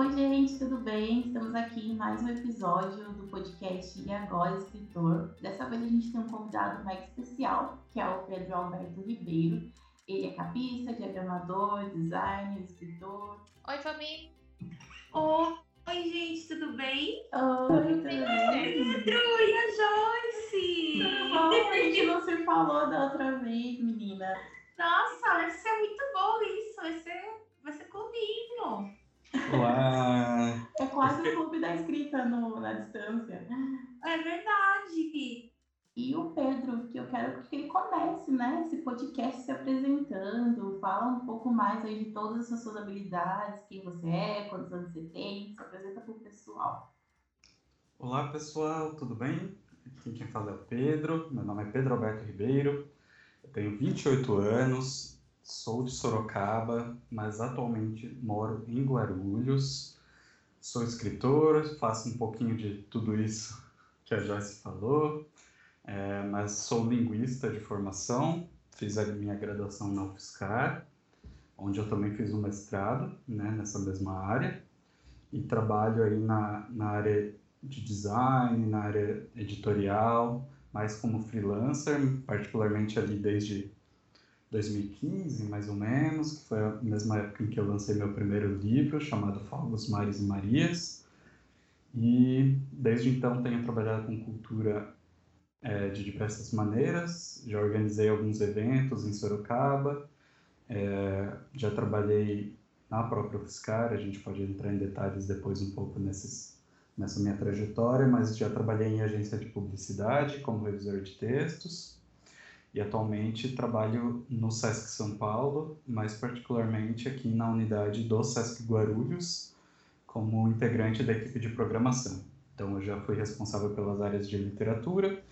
Oi, gente, tudo bem? Estamos aqui em mais um episódio do podcast E Agora Escritor. Dessa vez a gente tem um convidado mega especial, que é o Pedro Alberto Ribeiro. Ele é capista, diagramador, designer, escritor. Oi, família! Oi, gente, tudo bem? Oi, tudo bem? Pedro e a Joyce! Tudo bom? A gente não se falou da outra vez, menina. Nossa, vai ser muito bom isso, vai ser, vai ser clubinho. Olá! É quase o clube da escrita no, na distância. É verdade. E o Pedro, que eu quero que ele comece, né, esse podcast se apresentando, fala um pouco mais aí de todas as suas habilidades, quem você é, quantos anos você tem, se apresenta para o pessoal. Olá pessoal, tudo bem? Aqui quem fala é o Pedro, meu nome é Pedro Alberto Ribeiro, eu tenho 28 anos, sou de Sorocaba, mas atualmente moro em Guarulhos, sou escritor, faço um pouquinho de tudo isso que a Joyce falou, é, mas sou linguista de formação, fiz a minha graduação na UFSCar, onde eu também fiz um mestrado né, nessa mesma área, e trabalho aí na, na área de design, na área editorial, mais como freelancer, particularmente ali desde 2015, mais ou menos, que foi a mesma época em que eu lancei meu primeiro livro, chamado Fogos, Mares e Marias. E desde então tenho trabalhado com cultura é, de diversas maneiras. Já organizei alguns eventos em Sorocaba, é, já trabalhei na própria UFSCar, a gente pode entrar em detalhes depois um pouco nesses, nessa minha trajetória, mas já trabalhei em agência de publicidade como revisor de textos e atualmente trabalho no SESC São Paulo, mais particularmente aqui na unidade do SESC Guarulhos, como integrante da equipe de programação. Então, eu já fui responsável pelas áreas de literatura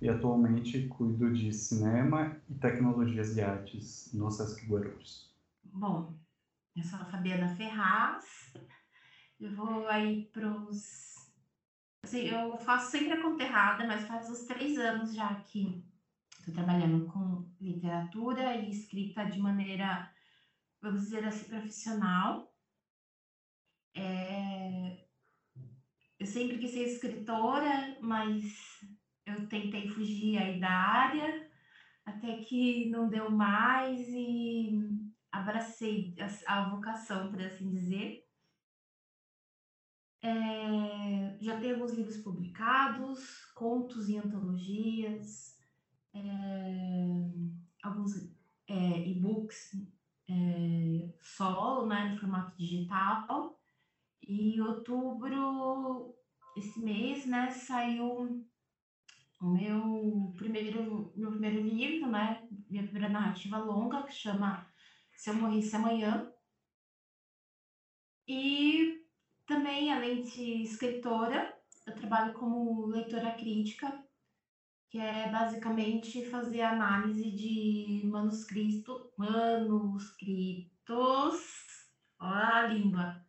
e atualmente cuido de cinema e tecnologias e artes no SESC Guarulhos. Bom, eu sou a Fabiana Ferraz, eu vou aí pros... Assim, eu faço sempre a conta errada, mas faz uns três anos já que estou trabalhando com literatura e escrita de maneira, vamos dizer assim, profissional. É... Eu sempre quis ser escritora, mas eu tentei fugir aí da área, até que não deu mais e abracei a, a vocação, por assim dizer. É, já tenho alguns livros publicados, contos em antologias, alguns é, e-books é, solo, né, no formato digital. E em outubro, esse mês, né, saiu o meu primeiro, meu primeiro livro, né, minha primeira narrativa longa, que chama Se Eu Morresse Amanhã. E também, além de escritora, eu trabalho como leitora crítica que é basicamente fazer análise de manuscrito, manuscritos, olha a língua,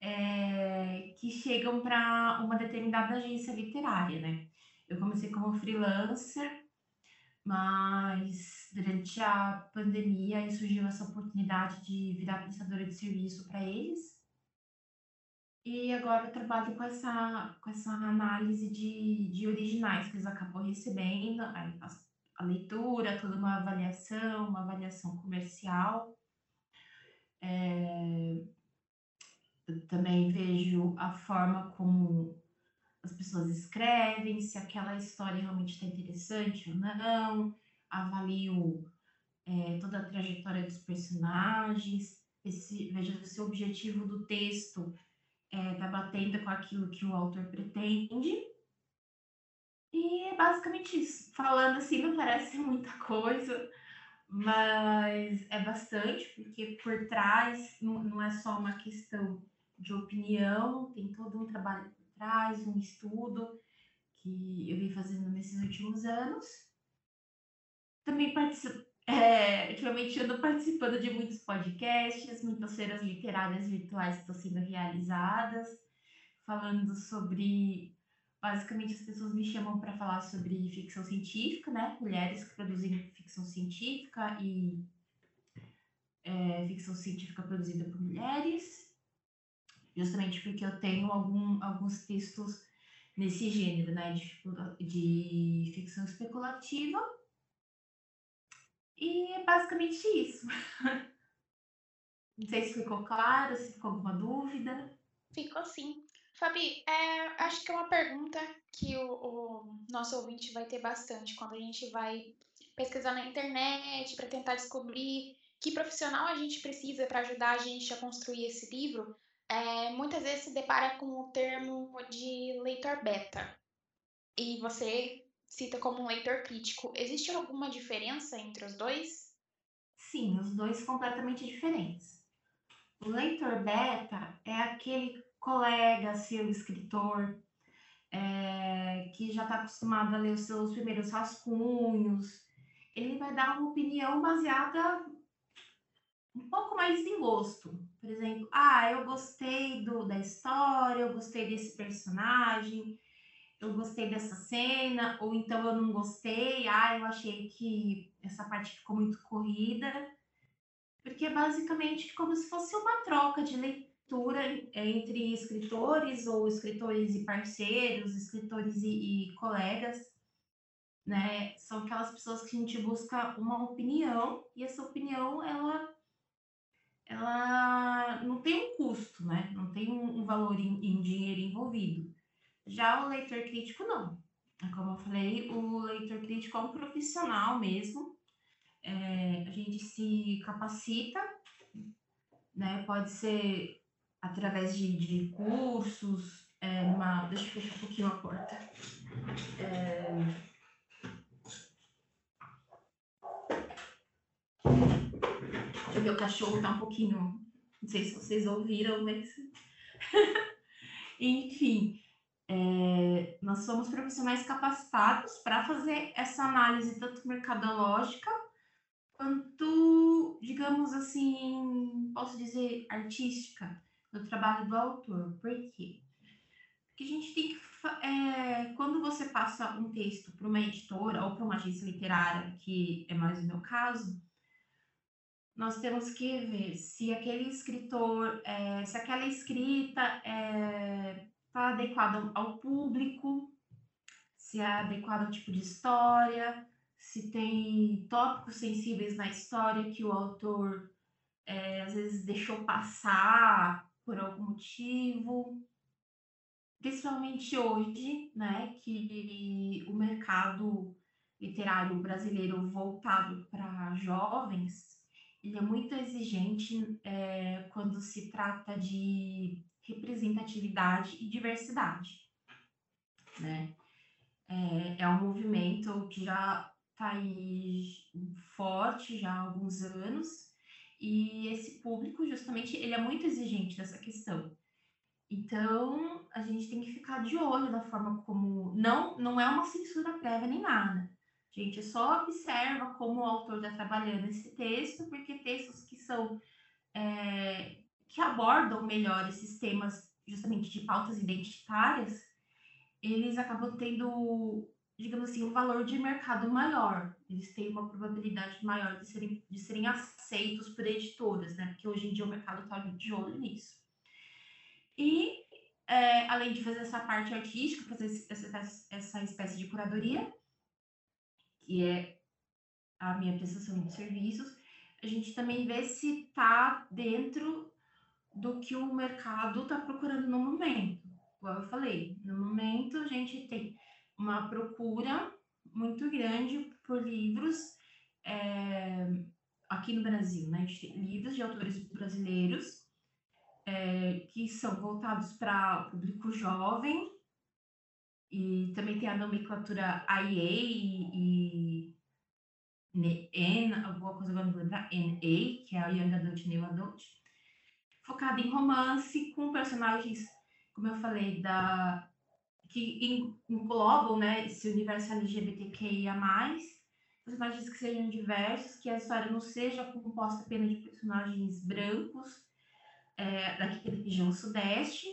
é, que chegam para uma determinada agência literária, né? Eu comecei como freelancer, mas durante a pandemia surgiu essa oportunidade de virar prestadora de serviço para eles. E agora eu trabalho com essa, com essa análise de, de originais que eles acabam recebendo, a, a leitura, toda uma avaliação, uma avaliação comercial. É, também vejo a forma como as pessoas escrevem, se aquela história realmente está interessante ou não, avalio é, toda a trajetória dos personagens, esse, vejo se o objetivo do texto é, tá batendo com aquilo que o autor pretende. E é basicamente isso. Falando assim, não parece muita coisa, mas é bastante, porque por trás não, é só uma questão de opinião, tem todo um trabalho por trás, um estudo que eu vim fazendo nesses últimos anos. Também é, ultimamente eu ando participando de muitos podcasts, muitas feiras literárias virtuais estão sendo realizadas, falando sobre. Basicamente, as pessoas me chamam para falar sobre ficção científica, né? Mulheres que produzem ficção científica e é, ficção científica produzida por mulheres. justamente porque eu tenho algum, alguns textos nesse gênero, né, de, de ficção especulativa. E é basicamente isso. Não sei se ficou claro, se ficou alguma dúvida. Ficou sim. Fabi, é, acho que é uma pergunta que o, o, nosso ouvinte vai ter bastante quando a gente vai pesquisar na internet para tentar descobrir que profissional a gente precisa para ajudar a gente a construir esse livro. É, muitas vezes se depara com o termo de leitor beta. E você cita como um leitor crítico. Existe alguma diferença entre os dois? Sim, os dois completamente diferentes. O leitor beta é aquele colega seu escritor é, que já está acostumado a ler os seus primeiros rascunhos. Ele vai dar uma opinião baseada um pouco mais em gosto. Por exemplo, ah, eu gostei do, da história, eu gostei desse personagem, eu gostei dessa cena, ou então eu não gostei, ah, eu achei que essa parte ficou muito corrida porque é basicamente como se fosse uma troca de leitura entre escritores ou escritores e parceiros, escritores e, e colegas, né? São aquelas pessoas que a gente busca uma opinião e essa opinião ela ela não tem um custo, né? Não tem um, valor em, em dinheiro envolvido. Já o leitor crítico não. Como eu falei, o leitor crítico é um profissional mesmo é, a gente se capacita, né? Pode ser através de, de cursos, é, uma, deixa eu fechar um pouquinho a porta. É, o meu cachorro tá um pouquinho, não sei se vocês ouviram, mas enfim, é, nós somos profissionais capacitados para fazer essa análise tanto mercadológica quanto, digamos assim, posso dizer, artística do trabalho do autor. Por quê? Porque a gente tem que. É, quando você passa um texto para uma editora ou para uma agência literária, que é mais o meu caso, nós temos que ver se aquele escritor, é, se aquela escrita é, tá adequada ao público, se é adequada ao tipo de história, se tem tópicos sensíveis na história que o autor é, às vezes deixou passar por algum motivo. Principalmente hoje, né, que o mercado literário brasileiro voltado para jovens, ele é muito exigente é, quando se trata de representatividade e diversidade, né? É, é um movimento que já está aí forte já há alguns anos, e esse público, justamente, ele é muito exigente dessa questão. Então, a gente tem que ficar de olho na forma como. Não, não é uma censura prévia nem nada. A gente só observa como o autor está trabalhando esse texto, porque textos que são. É, que abordam melhor esses temas, justamente de pautas identitárias, eles acabam tendo digamos assim, um valor de mercado maior. Eles têm uma probabilidade maior de serem, de serem aceitos por editoras, né? Porque hoje em dia o mercado está de olho nisso. E, é, além de fazer essa parte artística, fazer essa, essa espécie de curadoria, que é a minha prestação de serviços, a gente também vê se está dentro do que o mercado está procurando no momento. Como eu falei, no momento a gente tem uma procura muito grande por livros é, aqui no Brasil, né? A gente tem livros de autores brasileiros é, que são voltados para o público jovem e também tem a nomenclatura IA e, e N, alguma coisa agora não vou lembrar, NA, que é a Young Adult New Adult, focada em romance com personagens, como eu falei, da que englobam né, esse universo LGBTQIA+, personagens que sejam diversos, que a história não seja composta apenas de personagens brancos é, daqui da região sudeste,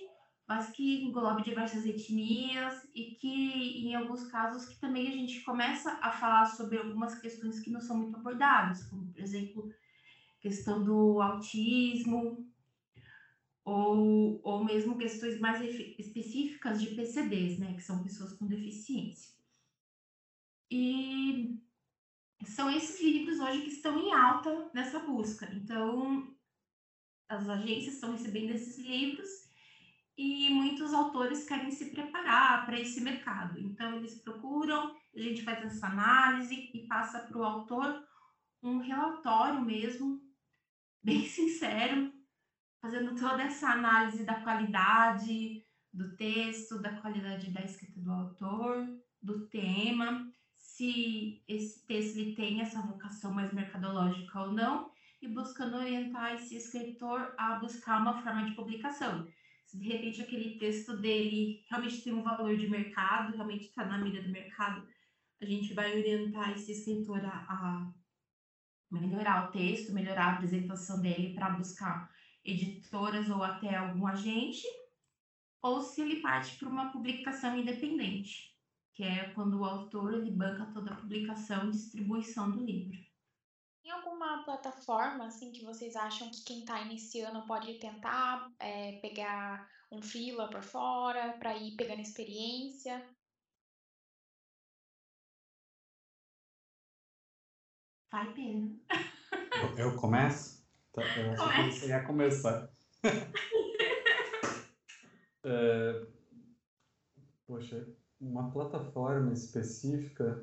mas que englobe diversas etnias e que, em alguns casos, que também a gente começa a falar sobre algumas questões que não são muito abordadas, como, por exemplo, questão do autismo, ou, ou mesmo questões mais específicas de PCDs, né, que são pessoas com deficiência. E são esses livros hoje que estão em alta nessa busca. Então, as agências estão recebendo esses livros e muitos autores querem se preparar para esse mercado. Então, eles procuram, a gente faz essa análise e passa para o autor um relatório mesmo, bem sincero, fazendo toda essa análise da qualidade do texto, da qualidade da escrita do autor, do tema, se esse texto ele tem essa vocação mais mercadológica ou não, e buscando orientar esse escritor a buscar uma forma de publicação. Se de repente aquele texto dele realmente tem um valor de mercado, realmente está na mira do mercado, a gente vai orientar esse escritor a, a melhorar o texto, melhorar a apresentação dele para buscar editoras ou até algum agente, ou se ele parte para uma publicação independente, que é quando o autor ele banca toda a publicação e distribuição do livro. Tem alguma plataforma assim que vocês acham que quem está iniciando pode tentar é, pegar um freela por fora para ir pegando experiência? Vai, Pedro. Eu começo? Tá, eu acho que você ia começar. é, poxa, uma plataforma específica.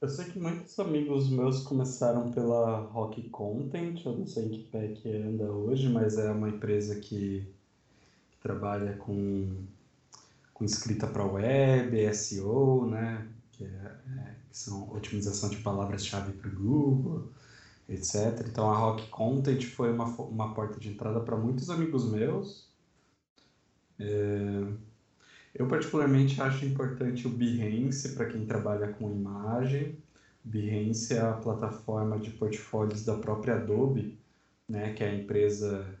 Eu sei que muitos amigos meus começaram pela Rock Content, eu não sei em que pé que anda hoje, mas é uma empresa que, que trabalha com, com escrita para web, SEO, né? Que, é, é, que são otimização de palavras-chave para o Google etc. Então a Rock Content foi uma, uma porta de entrada para muitos amigos meus. É... Eu particularmente acho importante o Behance para quem trabalha com imagem. Behance é a plataforma de portfólios da própria Adobe, né, que é a empresa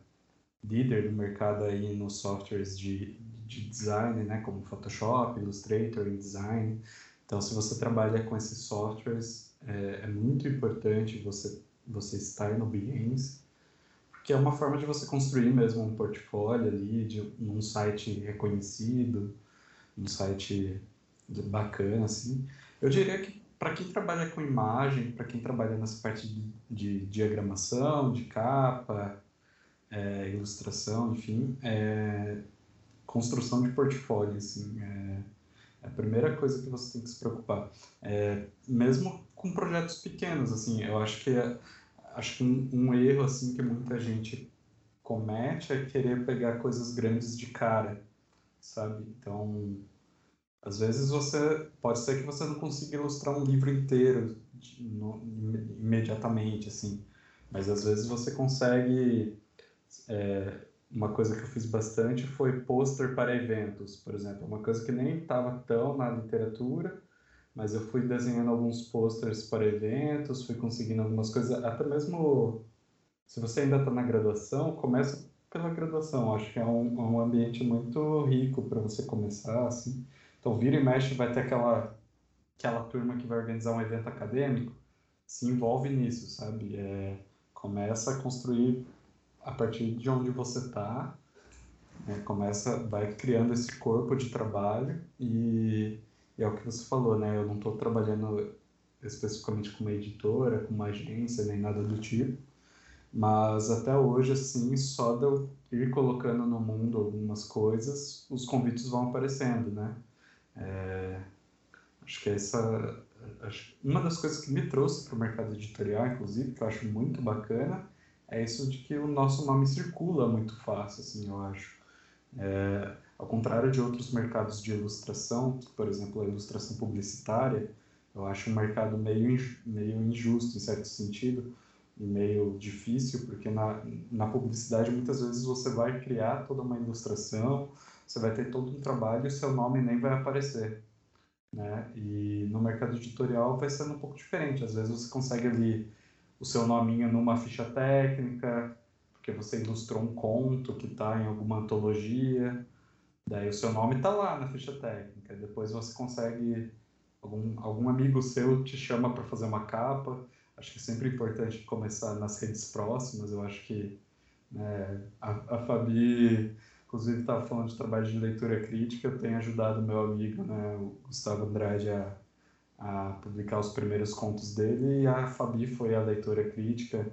líder do mercado aí nos softwares de, de design, né, como Photoshop, Illustrator, InDesign. Então, se você trabalha com esses softwares, é, é muito importante você você estar no Behance, porque é uma forma de você construir mesmo um portfólio ali, de um site reconhecido, um site bacana, assim. Eu diria que para quem trabalha com imagem, para quem trabalha nessa parte de, de diagramação, de capa, é, ilustração, enfim, é, construção de portfólio, assim, é, é, a primeira coisa que você tem que se preocupar. É, mesmo com projetos pequenos, assim, eu acho que é, acho que um, um, erro assim que muita gente comete é querer pegar coisas grandes de cara, sabe? Então, às vezes você pode ser que você não consiga ilustrar um livro inteiro de, no, imediatamente, assim, mas às vezes você consegue. É, uma coisa que eu fiz bastante foi pôster para eventos, por exemplo, uma coisa que nem estava tão na literatura mas eu fui desenhando alguns posters para eventos, fui conseguindo algumas coisas, até mesmo se você ainda está na graduação, começa pela graduação, acho que é um, é um ambiente muito rico para você começar, assim. Então, vira e mexe, vai ter aquela, aquela turma que vai organizar um evento acadêmico, se envolve nisso, sabe? É, começa a construir a partir de onde você está, né? começa, vai criando esse corpo de trabalho e e é o que você falou, né? Eu não estou trabalhando especificamente com uma editora, com uma agência, nem nada do tipo. Mas até hoje, assim, só de eu ir colocando no mundo algumas coisas, os convites vão aparecendo, né? É, acho que essa. Uma das coisas que me trouxe para o mercado editorial, inclusive, que eu acho muito bacana, é isso de que o nosso nome circula muito fácil, assim, eu acho. É, ao contrário de outros mercados de ilustração, por exemplo, a ilustração publicitária, eu acho um mercado meio, meio injusto, em certo sentido, e meio difícil, porque na, na publicidade muitas vezes você vai criar toda uma ilustração, você vai ter todo um trabalho e o seu nome nem vai aparecer. Né? E no mercado editorial vai sendo um pouco diferente. Às vezes você consegue ali o seu nominho numa ficha técnica, porque você ilustrou um conto que está em alguma antologia, Daí o seu nome está lá na ficha técnica. Depois você consegue algum, algum amigo seu te chama para fazer uma capa. Acho que é sempre importante começar nas redes próximas. Eu acho que É, a, a Fabi, inclusive, estava falando de trabalho de leitura crítica, eu tenho ajudado meu amigo, né, o Gustavo Andrade, a, a publicar os primeiros contos dele, e a Fabi foi a leitora crítica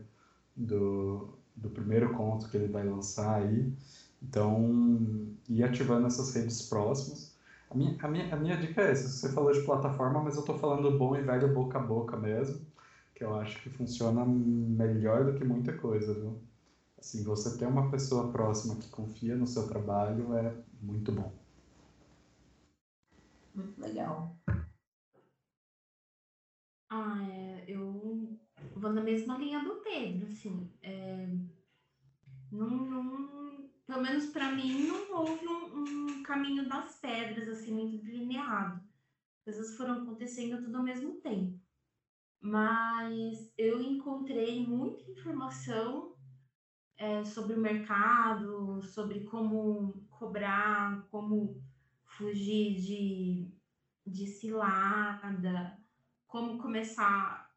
do, do primeiro conto que ele vai lançar aí. Então, ir ativando essas redes próximas. A minha, a minha, a minha dica é essa: você falou de plataforma, mas eu estou falando bom e velho boca a boca mesmo, que eu acho que funciona melhor do que muita coisa, viu? Assim, você ter uma pessoa próxima que confia no seu trabalho é muito bom. Muito legal. Ah, é, eu vou na mesma linha do Pedro, assim. É, não, não, pelo menos para mim, não houve um, um, caminho das pedras, assim, muito delineado. As coisas foram acontecendo tudo ao mesmo tempo. Mas eu encontrei muita informação é, sobre o mercado, sobre como cobrar, como fugir de, de cilada, como começar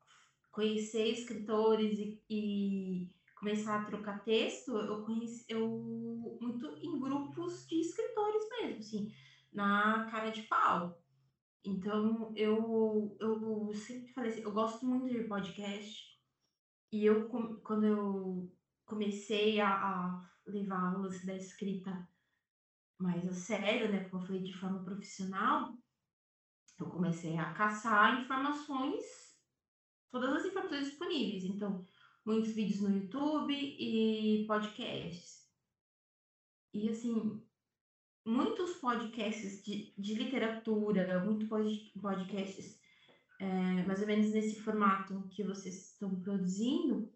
a conhecer escritores e, e começar a trocar texto, eu conheci eu muito em grupos de escritores mesmo, assim, na cara de pau. Então, eu, eu sempre falei assim, eu gosto muito de podcast. E eu, quando eu comecei a, a levar aulas da escrita mais a sério, né, como eu falei, de forma profissional, eu comecei a caçar informações, todas as informações disponíveis. Então, muitos vídeos no YouTube e podcasts. E assim, muitos podcasts de, de literatura, muitos podcasts é, mais ou menos nesse formato que vocês estão produzindo,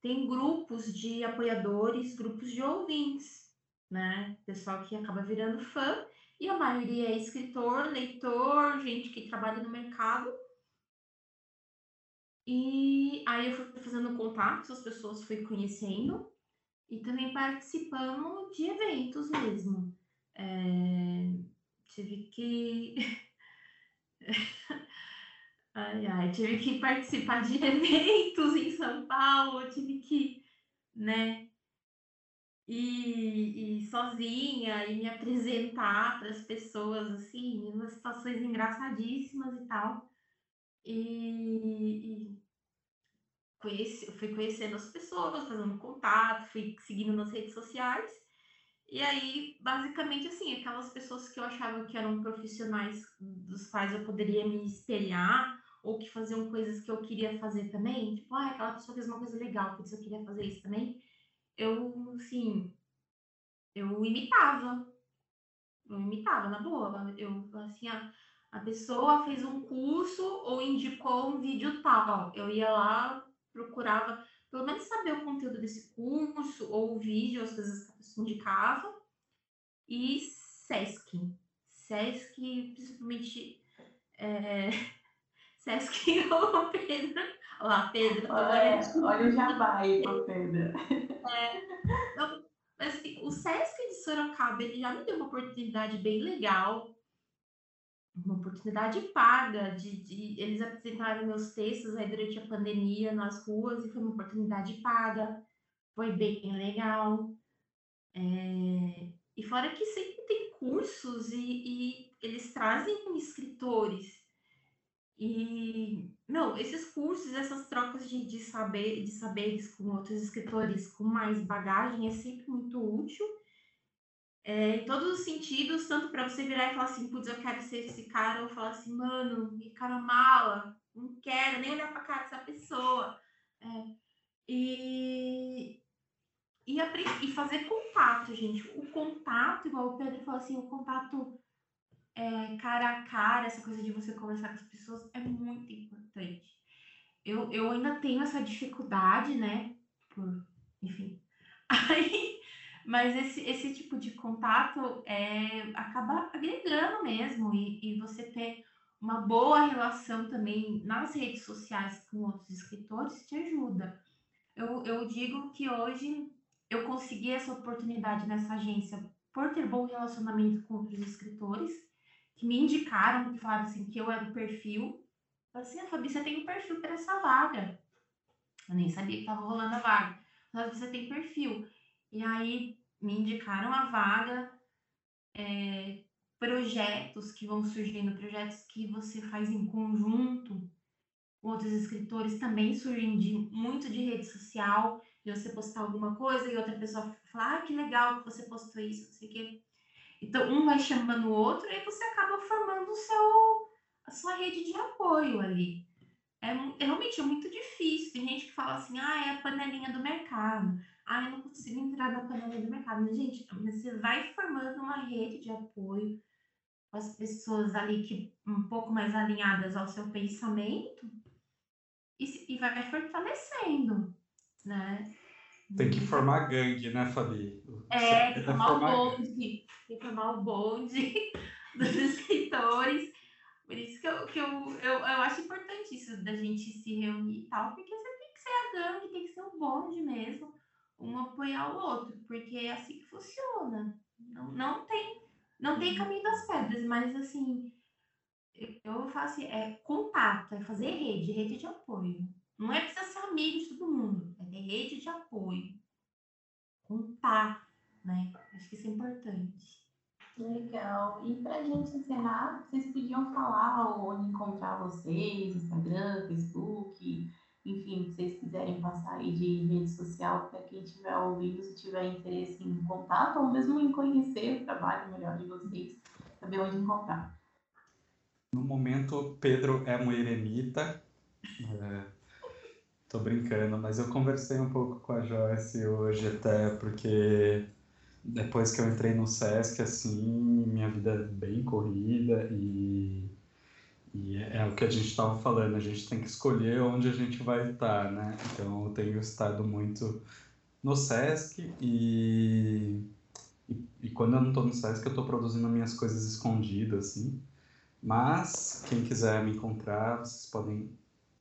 tem grupos de apoiadores, grupos de ouvintes, né? Pessoal que acaba virando fã, e a maioria é escritor, leitor, gente que trabalha no mercado e aí eu fui fazendo contatos, as pessoas fui conhecendo e também participando de eventos mesmo. É, tive que. ai, ai, tive que participar de eventos em São Paulo, tive que, né, e, e sozinha e me apresentar para as pessoas, assim, em situações engraçadíssimas e tal. E, e conheci, fui conhecendo as pessoas, fazendo contato, fui seguindo nas redes sociais. E aí, basicamente, assim, aquelas pessoas que eu achava que eram profissionais dos quais eu poderia me espelhar, ou que faziam coisas que eu queria fazer também, tipo, ah, aquela pessoa fez uma coisa legal, por isso eu queria fazer isso também. Eu, assim, eu imitava. Eu imitava, na boa. Eu, assim, ah, a pessoa fez um curso ou indicou um vídeo tal. Eu ia lá, procurava pelo menos saber o conteúdo desse curso ou o vídeo, as coisas que a pessoa indicava. E SESC. SESC, principalmente. É... SESC ou Pedro. Olá, Pedro. Olha, olha o jabá aí pro Pedro. É, então, assim, o SESC de Sorocaba ele já me deu uma oportunidade bem legal uma oportunidade paga de, de, eles apresentaram meus textos aí durante a pandemia nas ruas e foi uma oportunidade paga foi bem legal. É, e fora que sempre tem cursos e, e, eles trazem escritores. E não esses cursos essas trocas de, de saber de saberes com outros escritores com mais bagagem é sempre muito útil é, em todos os sentidos, tanto para você virar e falar assim, putz, eu quero ser esse cara, ou falar assim, mano, que cara mala, não quero nem olhar para cara dessa pessoa. É, e, e, e fazer contato, gente. O contato, igual o Pedro falou assim, o contato é, cara a cara, essa coisa de você conversar com as pessoas é muito importante. Eu, eu ainda tenho essa dificuldade, né? Por, enfim. Aí mas esse, esse tipo de contato é, acaba agregando mesmo e, e você ter uma boa relação também nas redes sociais com outros escritores te ajuda. Eu, eu digo que hoje eu consegui essa oportunidade nessa agência por ter bom relacionamento com outros escritores que me indicaram, que falaram assim que eu era o perfil. assim, a ah, Fabi, você tem um perfil para essa vaga. Eu nem sabia que estava rolando a vaga. Mas você tem perfil. E aí me indicaram a vaga, é, projetos que vão surgindo, projetos que você faz em conjunto com outros escritores também surgem de, muito de rede social, de você postar alguma coisa e outra pessoa falar, ah, que legal que você postou isso, não sei o quê. Então, um vai chamando o outro e você acaba formando o seu, a sua rede de apoio ali. É, é, realmente é muito difícil. Tem gente que fala assim, ah, é a panelinha do mercado. Ah, eu não consigo entrar na panelinha do mercado. Mas, gente, você vai formando uma rede de apoio com as pessoas ali que um pouco mais alinhadas ao seu pensamento e, e vai fortalecendo, né? Tem que formar gangue, né, Fabi? É, tem que formar, formar o bonde, tem que formar o bonde dos escritores. Por isso que, eu, que eu, eu, eu acho importante isso da gente se reunir e tal, porque você tem que ser a gangue, tem que ser o bonde mesmo, um apoiar o outro, porque é assim que funciona. Não, não tem não tem caminho das pedras, mas assim, eu faço assim, é contato, é fazer rede, rede de apoio. Não é precisar ser amigo de todo mundo, é ter rede de apoio. Contar, né? Acho que isso é importante. Legal. E para a gente encerrar, vocês podiam falar onde encontrar vocês, Instagram, Facebook, enfim, que vocês quiserem passar aí de rede social para quem estiver ouvindo, se tiver interesse em contato ou mesmo em conhecer o trabalho melhor de vocês, saber onde encontrar. No momento, Pedro é um eremita. É, tô brincando, mas eu conversei um pouco com a Joyce hoje até, porque depois que eu entrei no SESC, assim, minha vida é bem corrida e, e é, é o que a gente estava falando, a gente tem que escolher onde a gente vai estar, né? Então eu tenho estado muito no SESC e, e, e quando eu não estou no SESC eu estou produzindo minhas coisas escondidas, assim. Mas, quem quiser me encontrar, vocês podem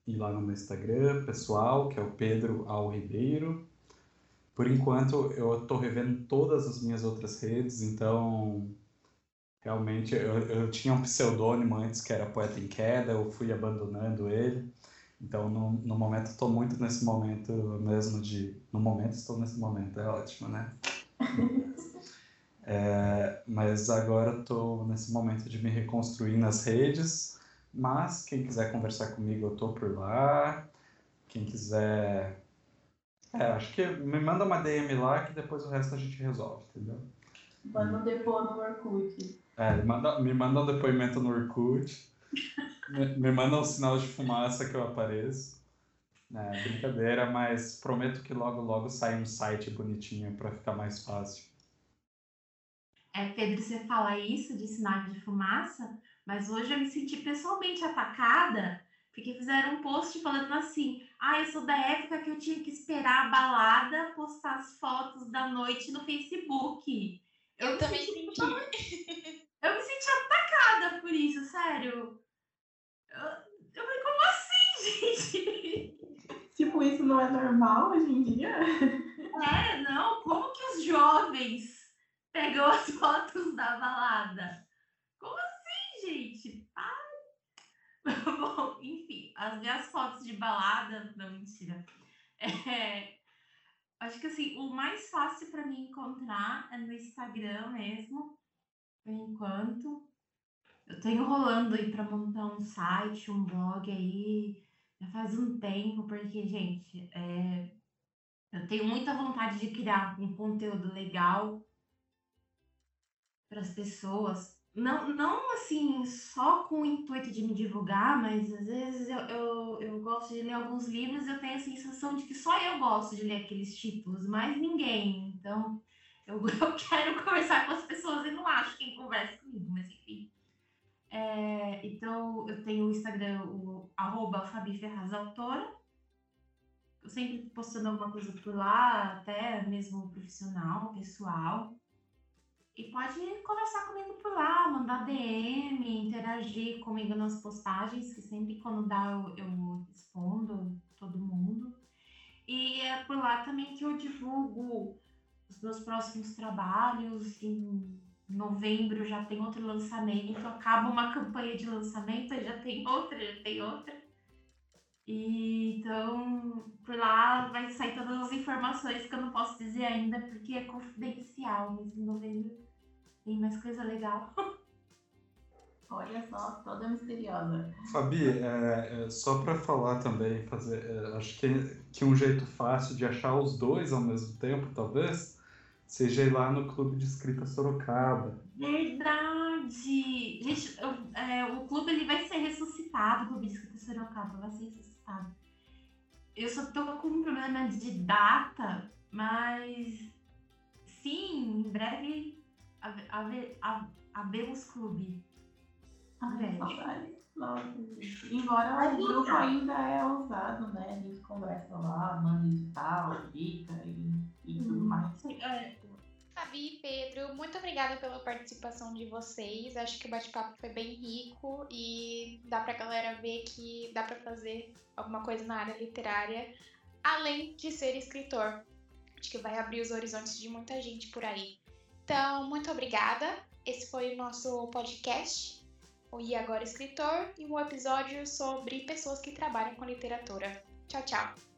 ir lá no meu Instagram pessoal, que é o Pedro Al Ribeiro. Por enquanto, eu estou revendo todas as minhas outras redes, então realmente eu, eu tinha um pseudônimo antes que era Poeta em Queda, eu fui abandonando ele. Então, no, no momento, estou muito nesse momento mesmo de. No momento, estou nesse momento, é ótimo, né? É, mas agora estou nesse momento de me reconstruir nas redes. Mas quem quiser conversar comigo, eu estou por lá. Quem quiser. É, acho que me manda uma DM lá que depois o resto a gente resolve, entendeu? Manda um depoimento no Orkut. É, me manda, me manda um depoimento no Orkut. me, me manda um sinal de fumaça que eu apareço. É, brincadeira, mas prometo que logo, logo sai um site bonitinho para ficar mais fácil. É, Pedro, você fala isso de sinal de fumaça, mas hoje eu me senti pessoalmente atacada, porque fizeram um post falando assim: ah, eu sou da época que eu tinha que esperar a balada postar as fotos da noite no Facebook. Eu, eu também senti. Eu me senti atacada por isso, sério. Eu, eu falei, como assim, gente? Tipo, isso não é normal hoje em dia? É, não, como que os jovens pegou as fotos da balada. Como assim, gente? Ai. Bom, enfim, as minhas fotos de balada. Não, mentira. É, acho que assim, o mais fácil para mim encontrar é no Instagram mesmo, por enquanto. Eu tenho rolando aí para montar um site, um blog aí, já faz um tempo, porque, gente, é, eu tenho muita vontade de criar um conteúdo legal para as pessoas. Não, não assim, só com o intuito de me divulgar, mas às vezes eu, eu, eu gosto de ler alguns livros e eu tenho a sensação de que só eu gosto de ler aqueles títulos, mais ninguém. Então, eu, eu quero conversar com as pessoas e não acho quem conversa comigo, mas enfim. É, então, eu tenho o Instagram, o arroba Fabi Ferraz Autora. Eu sempre postando alguma coisa por lá, até mesmo profissional, pessoal. E pode conversar comigo por lá, mandar DM, interagir comigo nas postagens, que sempre quando dá eu, eu respondo todo mundo. E é por lá também que eu divulgo os meus próximos trabalhos. Em novembro já tem outro lançamento, acaba uma campanha de lançamento, já tem outra, já tem outra. E então, por lá vai sair todas as informações que eu não posso dizer ainda, porque é confidencial, mas em novembro tem mais coisa legal. Olha só, toda misteriosa. Fabi, é, é, só para falar também, fazer, é, acho que, que um jeito fácil de achar os dois ao mesmo tempo, talvez, seja ir lá no Clube de Escrita Sorocaba. Verdade! Gente, eu, é, o clube ele vai ser ressuscitado, o Clube de Escrita Sorocaba vai ser ressuscitado. Eu só tô com um problema de data, mas sim, em breve abemos clube. Saudade. Embora o grupo ainda é ousado, né? A gente conversa lá, manda edital, dica e, e tudo hum. mais. É. E Pedro, muito obrigada pela participação de vocês. Acho que o bate-papo foi bem rico e dá pra galera ver que dá pra fazer alguma coisa na área literária, além de ser escritor. Acho que vai abrir os horizontes de muita gente por aí. Então, muito obrigada. Esse foi o nosso podcast o E Agora Escritor e um episódio sobre pessoas que trabalham com literatura. Tchau, tchau!